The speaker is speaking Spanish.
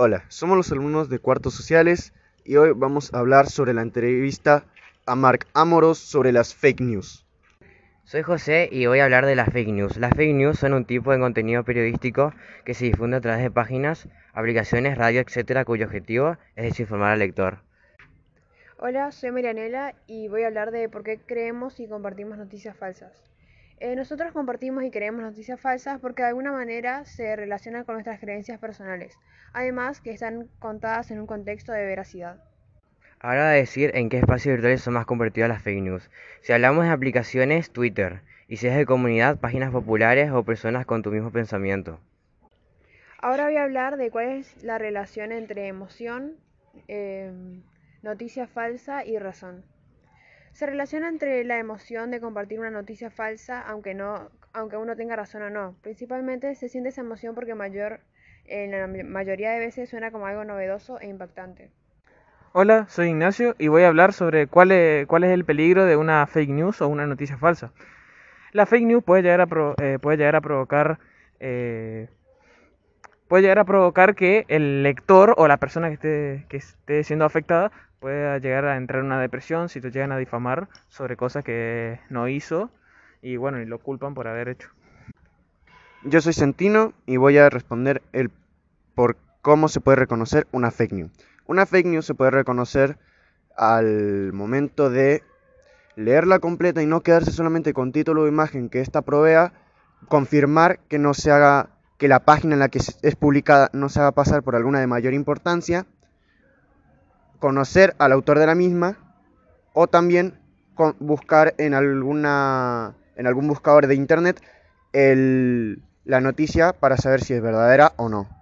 Hola, somos los alumnos de Cuartos Sociales y hoy vamos a hablar sobre la entrevista a Mark Amoros sobre las fake news. Soy José y voy a hablar de las fake news. Las fake news son un tipo de contenido periodístico que se difunde a través de páginas, aplicaciones, radio, etcétera, cuyo objetivo es desinformar al lector. Hola, soy Marianela y voy a hablar de por qué creemos y compartimos noticias falsas. Eh, nosotros compartimos y creemos noticias falsas porque de alguna manera se relacionan con nuestras creencias personales, además que están contadas en un contexto de veracidad. Ahora a decir en qué espacios virtuales son más convertidas las fake news. Si hablamos de aplicaciones, Twitter, y si es de comunidad, páginas populares o personas con tu mismo pensamiento. Ahora voy a hablar de cuál es la relación entre emoción, eh, noticia falsa y razón. Se relaciona entre la emoción de compartir una noticia falsa, aunque, no, aunque uno tenga razón o no. Principalmente se siente esa emoción porque mayor, en la mayoría de veces suena como algo novedoso e impactante. Hola, soy Ignacio y voy a hablar sobre cuál es, cuál es el peligro de una fake news o una noticia falsa. La fake news puede llegar a, eh, puede llegar a provocar eh, puede llegar a provocar que el lector o la persona que esté, que esté siendo afectada pueda llegar a entrar en una depresión si te llegan a difamar sobre cosas que no hizo y bueno, y lo culpan por haber hecho. Yo soy Sentino y voy a responder el por cómo se puede reconocer una fake news. Una fake news se puede reconocer al momento de leerla completa y no quedarse solamente con título o imagen que ésta provea, confirmar que no se haga que la página en la que es publicada no se haga pasar por alguna de mayor importancia conocer al autor de la misma o también buscar en, alguna, en algún buscador de internet el, la noticia para saber si es verdadera o no.